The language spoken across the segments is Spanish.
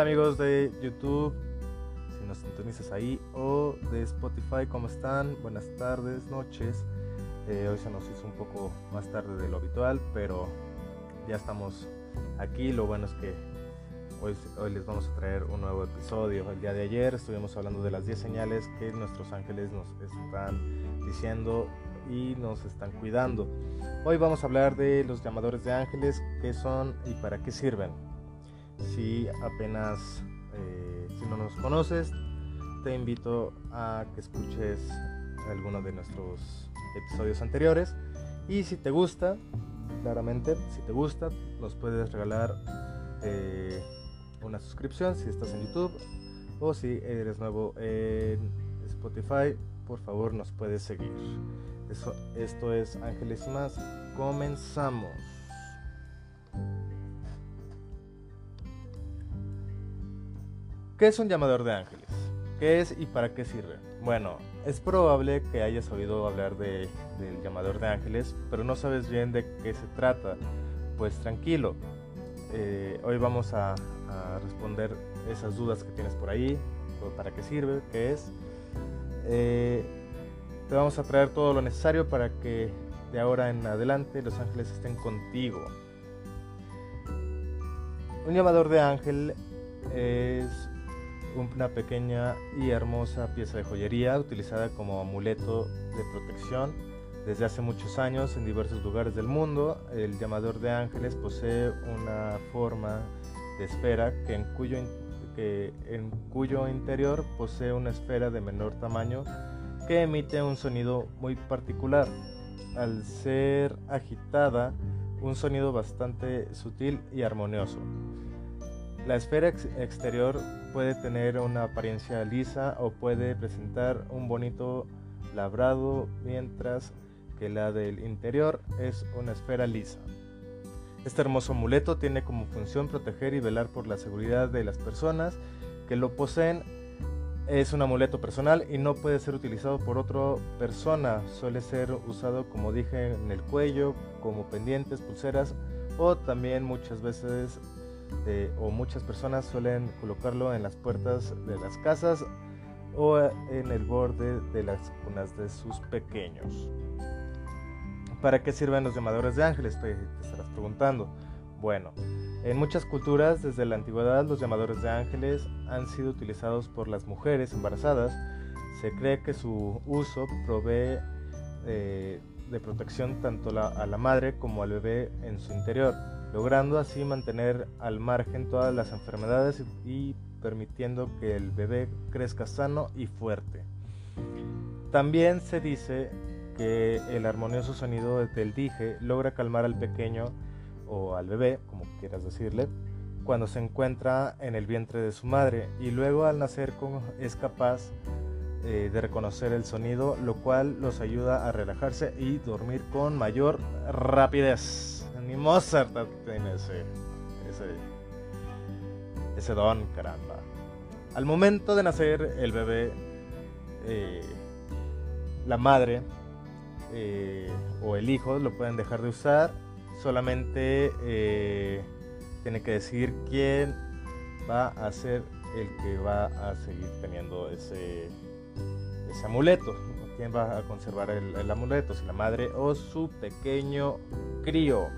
Hola amigos de YouTube, si nos sintonizas ahí, o de Spotify, ¿cómo están? Buenas tardes, noches. Eh, hoy se nos hizo un poco más tarde de lo habitual, pero ya estamos aquí. Lo bueno es que hoy, hoy les vamos a traer un nuevo episodio. El día de ayer estuvimos hablando de las 10 señales que nuestros ángeles nos están diciendo y nos están cuidando. Hoy vamos a hablar de los llamadores de ángeles, qué son y para qué sirven. Si apenas, eh, si no nos conoces, te invito a que escuches algunos de nuestros episodios anteriores. Y si te gusta, claramente, si te gusta, nos puedes regalar eh, una suscripción si estás en YouTube o si eres nuevo en Spotify, por favor nos puedes seguir. Eso, esto es Ángeles más. Comenzamos. ¿Qué es un llamador de ángeles? ¿Qué es y para qué sirve? Bueno, es probable que hayas oído hablar de, del llamador de ángeles, pero no sabes bien de qué se trata. Pues tranquilo, eh, hoy vamos a, responder esas dudas que tienes por ahí, para qué sirve, qué es. Eh, te vamos a traer todo lo necesario para que de ahora en adelante los ángeles estén contigo. Un llamador de ángel es una pequeña y hermosa pieza de joyería utilizada como amuleto de protección desde hace muchos años en diversos lugares del mundo. El llamador de ángeles posee una forma de esfera que en, cuyo, que en cuyo interior posee una esfera de menor tamaño que emite un sonido muy particular. Al ser agitada, un sonido bastante sutil y armonioso. La esfera ex exterior puede tener una apariencia lisa o puede presentar un bonito labrado, mientras que la del interior es una esfera lisa. Este hermoso amuleto tiene como función proteger y velar por la seguridad de las personas que lo poseen. Es un amuleto personal y no puede ser utilizado por otra persona. Suele ser usado, como dije, en el cuello, como pendientes, pulseras o también muchas veces eh, o muchas personas suelen colocarlo en las puertas de las casas o en el borde de las cunas de sus pequeños. ¿Para qué sirven los llamadores de ángeles? Te, te estarás preguntando. Bueno, en muchas culturas desde la antigüedad los llamadores de ángeles han sido utilizados por las mujeres embarazadas. Se cree que su uso provee eh, de protección tanto a la madre como al bebé en su interior logrando así mantener al margen todas las enfermedades y permitiendo que el bebé crezca sano y fuerte. También se dice que el armonioso sonido del dije logra calmar al pequeño o al bebé, como quieras decirle, cuando se encuentra en el vientre de su madre y luego al nacer es capaz eh, de reconocer el sonido, lo cual los ayuda a relajarse y dormir con mayor rapidez ni Mozart tiene ese, ese, don, caramba. Al momento de nacer el bebé, eh, la madre eh, o el hijo lo pueden dejar de usar, solamente eh, tiene que decir quién va a ser el que va a seguir teniendo ese, ese amuleto. ¿Quién va a conservar el, el amuleto? Si la madre o su pequeño crío.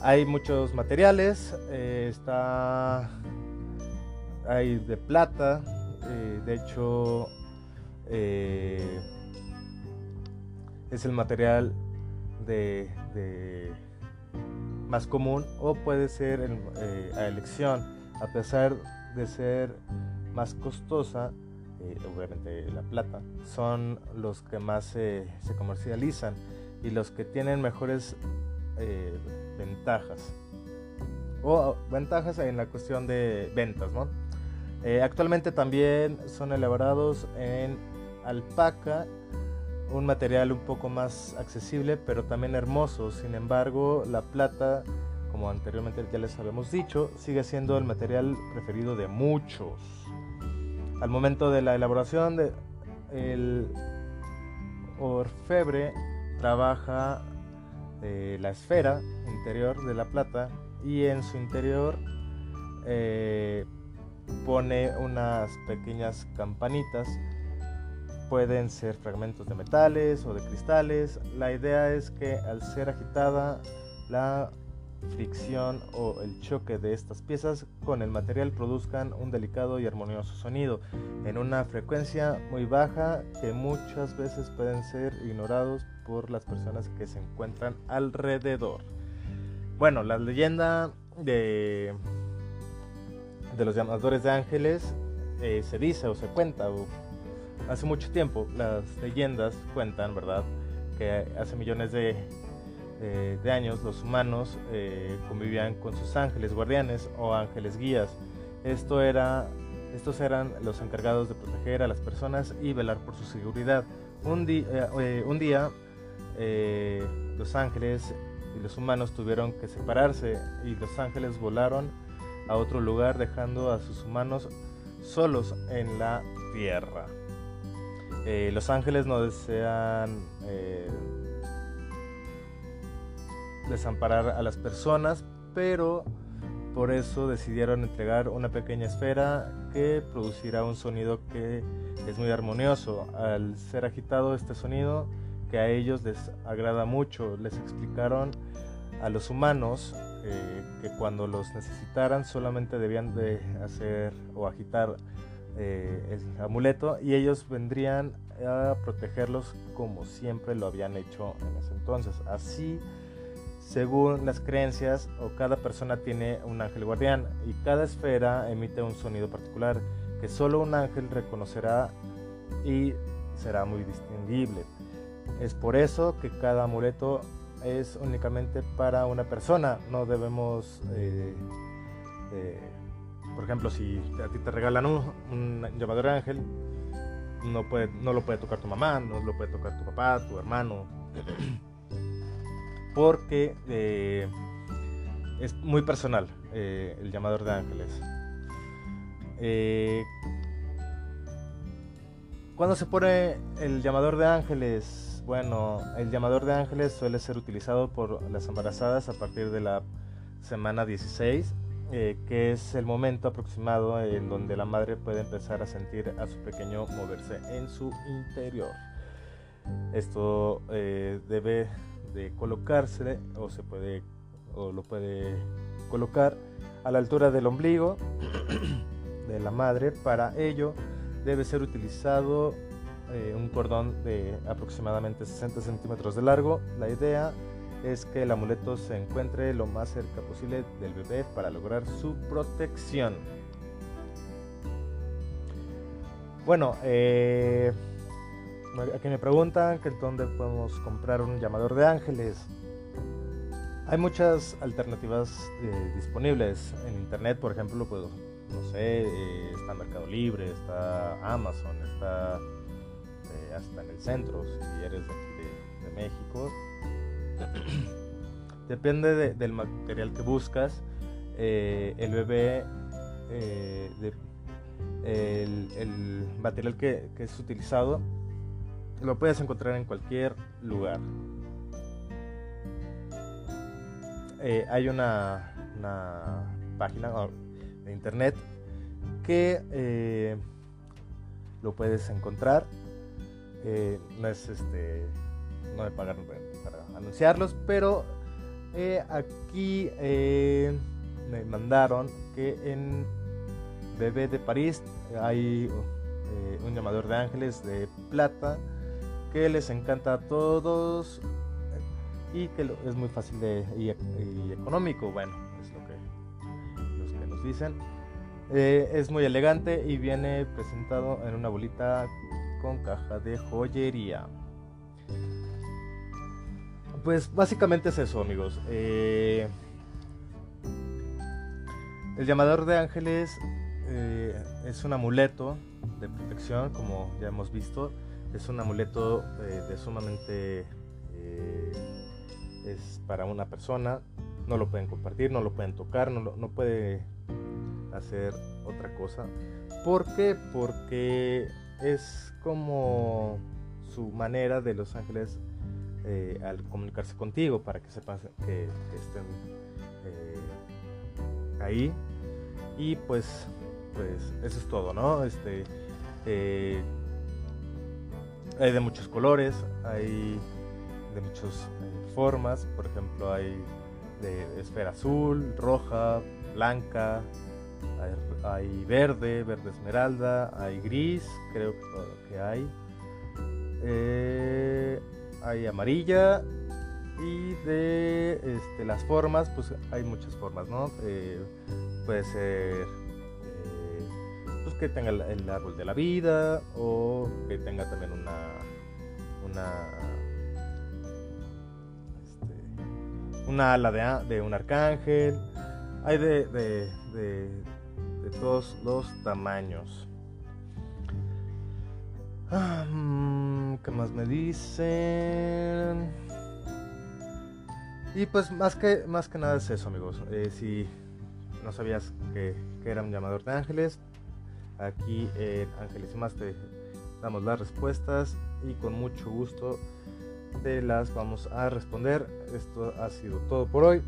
Hay muchos materiales, eh, está hay de plata, eh, de hecho eh, es el material de, más común o puede ser el, a elección, a pesar de ser más costosa, obviamente la plata, son los que más se comercializan y los que tienen mejores ventajas. O ventajas en la cuestión de ventas, ¿no? Eh, actualmente también son elaborados en alpaca, un material un poco más accesible, pero también hermoso. Sin embargo, la plata, como anteriormente ya les habíamos dicho, sigue siendo el material preferido de muchos. Al momento de la elaboración, el orfebre trabaja eh, la esfera interior de la plata y en su interior eh, pone unas pequeñas campanitas. Pueden ser fragmentos de metales o de cristales. La idea es que al ser agitada la fricción o el choque de estas piezas con el material produzcan un delicado y armonioso sonido en una frecuencia muy baja que muchas veces pueden ser ignorados por las personas que se encuentran alrededor. Bueno, la leyenda de, de los llamadores de ángeles eh, se dice o se cuenta, hace mucho tiempo las leyendas cuentan, ¿verdad? Que hace millones de eh, de años los humanos eh, convivían con sus ángeles guardianes o ángeles guías. Esto era, estos eran los encargados de proteger a las personas y velar por su seguridad. Un, eh, un día los ángeles y los humanos tuvieron que separarse y los ángeles volaron a otro lugar dejando a sus humanos solos en la tierra. los ángeles no desean desamparar a las personas, pero por eso decidieron entregar una pequeña esfera que producirá un sonido que es muy armonioso. Al ser agitado este sonido, que a ellos les agrada mucho, les explicaron a los humanos eh, que cuando los necesitaran solamente debían de hacer o agitar eh, el amuleto y ellos vendrían a protegerlos como siempre lo habían hecho en ese entonces. Así según las creencias, o cada persona tiene un ángel guardián y cada esfera emite un sonido particular que solo un ángel reconocerá y será muy distinguible. Es por eso que cada amuleto es únicamente para una persona. No debemos, eh, eh, por ejemplo, si a ti te regalan un, un llamador ángel, no, puede, no lo puede tocar tu mamá, no lo puede tocar tu papá, tu hermano porque eh, es muy personal eh, el llamador de ángeles. Eh, cuando se pone el llamador de ángeles? Bueno, el llamador de ángeles suele ser utilizado por las embarazadas a partir de la semana 16, que es el momento aproximado en donde la madre puede empezar a sentir a su pequeño moverse en su interior. Esto debe de colocarse o se puede o lo puede colocar a la altura del ombligo de la madre. Para ello debe ser utilizado eh, un cordón de aproximadamente 60 centímetros de largo. La idea es que el amuleto se encuentre lo más cerca posible del bebé para lograr su protección. Bueno, eh, Aquí me preguntan que dónde podemos comprar un llamador de ángeles. Hay muchas alternativas eh, disponibles en internet, por ejemplo, pues, no sé, eh, está Mercado Libre, está Amazon, está eh, hasta en el centro, si eres de aquí de, México. Depende del material que buscas. el bebé, el, material que es utilizado lo puedes encontrar en cualquier lugar. Eh, hay una, página de internet que eh, lo puedes encontrar. Eh, no es este. No me pagan para anunciarlos, pero aquí me mandaron que en Bebé de París hay un llamador de ángeles de plata que les encanta a todos y que es muy fácil y, económico. Bueno, es lo que, los que nos dicen. Eh, es muy elegante y viene presentado en una bolita con caja de joyería. Pues básicamente es eso, amigos. Eh, el llamador de ángeles eh, es un amuleto de protección, como ya hemos visto es un amuleto eh, de sumamente... Eh, es para una persona, no lo pueden compartir, no lo pueden tocar, no, no puede hacer otra cosa. ¿Por qué? Porque es como su manera de los ángeles eh, al comunicarse contigo para que sepan que, estén ahí. Y pues, pues eso es todo, ¿no? Este, hay de muchos colores, hay de muchas formas, por ejemplo hay de esfera azul, roja, blanca, hay, verde, verde esmeralda, hay gris, creo que hay, eh, hay amarilla y de este, las formas, pues hay muchas formas, ¿no? Eh, puede ser que tenga el, árbol de la vida o que tenga también una una este, una ala de, un arcángel. Hay de, de, de todos los tamaños. Ah, mm, ¿qué más me dicen? y pues más que más que nada es eso amigos. Eh, si no sabías que, que era un llamador de ángeles Aquí en Ángeles Más te damos las respuestas y con mucho gusto te las vamos a responder. Esto ha sido todo por hoy.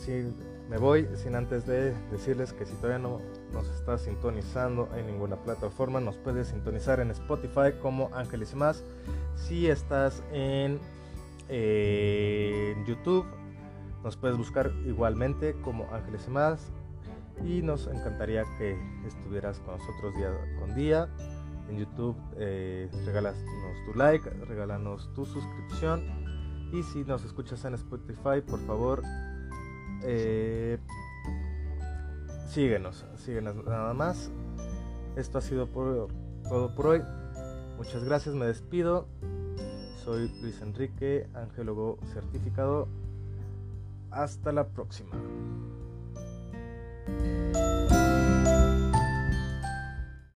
Si me voy sin antes de decirles que si todavía no nos estás sintonizando en ninguna plataforma, nos puedes sintonizar en Spotify como Ángeles y más. Si estás en, eh, YouTube, nos puedes buscar igualmente como Ángeles y más y nos encantaría que estuvieras con nosotros día con día. En YouTube eh, regálanos tu like, regálanos tu suscripción y si nos escuchas en Spotify, por favor, eh, síguenos, síguenos nada más. Esto ha sido por, todo por hoy. Muchas gracias, me despido. Soy Luis Enrique, angeólogo certificado. Hasta la próxima. Música